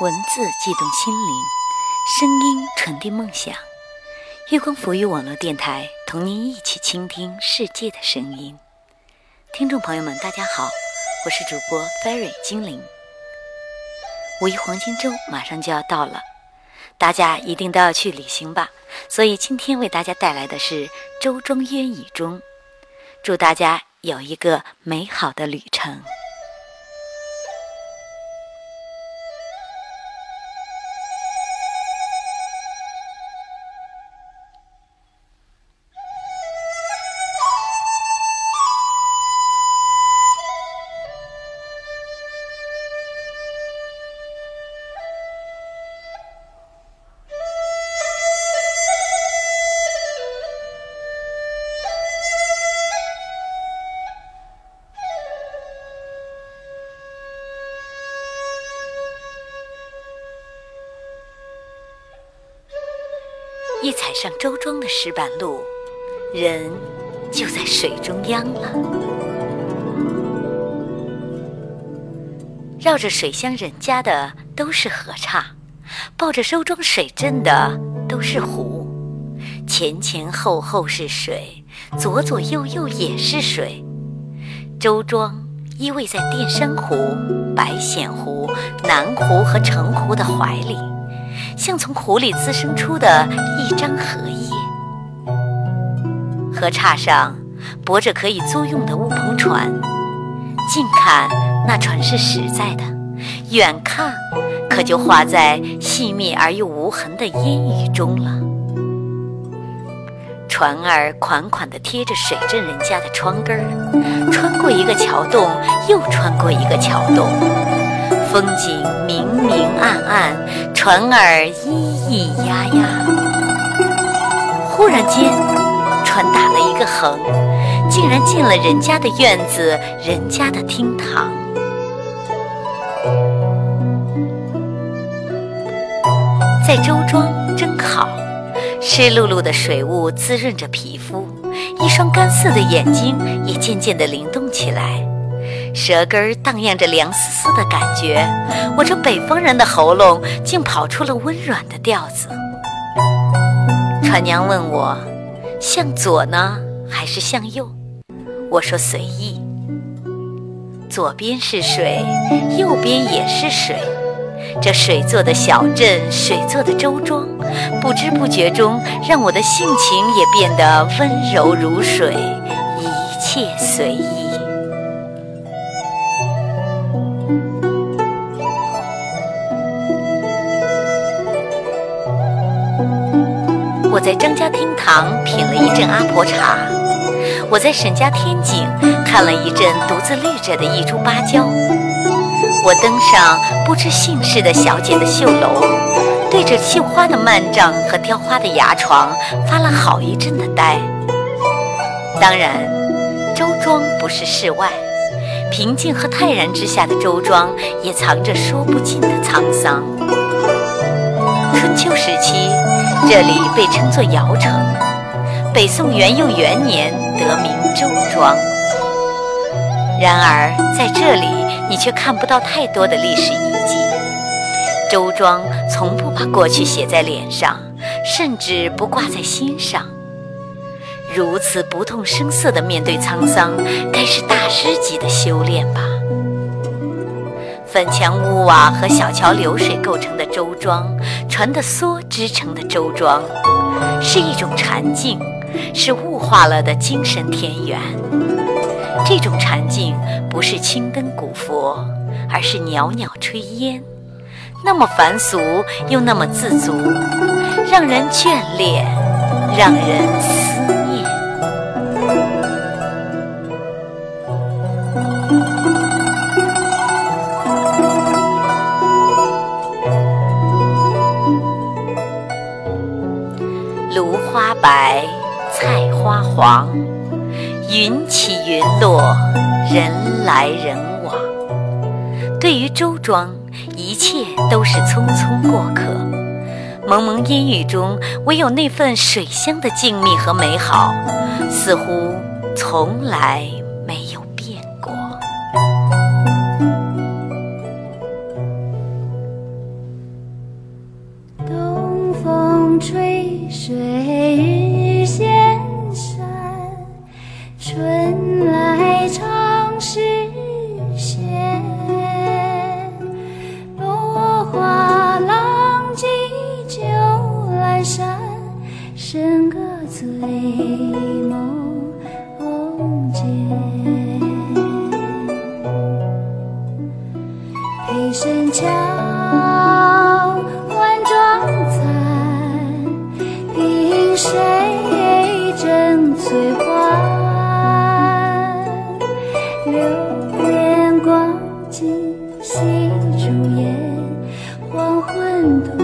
文字悸动心灵，声音传递梦想。月光浮语网络电台，同您一起倾听世界的声音。听众朋友们，大家好，我是主播 Fairy 精灵。五一黄金周马上就要到了，大家一定都要去旅行吧。所以今天为大家带来的是周庄烟雨中，祝大家有一个美好的旅程。一踩上周庄的石板路，人就在水中央了。绕着水乡人家的都是河岔，抱着周庄水镇的都是湖。前前后后是水，左左右右也是水。周庄依偎在淀山湖、白显湖、南湖和城湖的怀里。像从湖里滋生出的一张荷叶，河岔上泊着可以租用的乌篷船，近看那船是实在的，远看可就画在细密而又无痕的烟雨中了。船儿款款地贴着水镇人家的窗根儿，穿过一个桥洞，又穿过一个桥洞。风景明明暗暗，船儿咿咿呀呀。忽然间，船打了一个横，竟然进了人家的院子，人家的厅堂。在周庄真好，湿漉漉的水雾滋润着皮肤，一双干涩的眼睛也渐渐地灵动起来。舌根儿荡漾着凉丝丝的感觉，我这北方人的喉咙竟跑出了温软的调子。船娘问我，向左呢，还是向右？我说随意。左边是水，右边也是水。这水做的小镇，水做的周庄，不知不觉中，让我的性情也变得温柔如水，一切随意。我在张家厅堂品了一阵阿婆茶，我在沈家天井看了一阵独自绿着的一株芭蕉，我登上不知姓氏的小姐的绣楼，对着绣花的幔帐和雕花的牙床发了好一阵的呆。当然，周庄不是世外，平静和泰然之下的周庄也藏着说不尽的沧桑。春秋时期。这里被称作尧城，北宋元佑元年得名周庄。然而在这里，你却看不到太多的历史遗迹。周庄从不把过去写在脸上，甚至不挂在心上。如此不动声色地面对沧桑，该是大师级的修炼吧。粉墙屋瓦和小桥流水构成的周庄，船的梭织成的周庄，是一种禅境，是物化了的精神田园。这种禅境不是青灯古佛，而是袅袅炊烟，那么凡俗又那么自足，让人眷恋，让人芦花白菜花黄，云起云落，人来人往。对于周庄，一切都是匆匆过客。蒙蒙烟雨中，唯有那份水乡的静谧和美好，似乎从来春来长时闲。落花浪迹酒阑珊，笙歌醉梦今夕烛烟，黄昏短。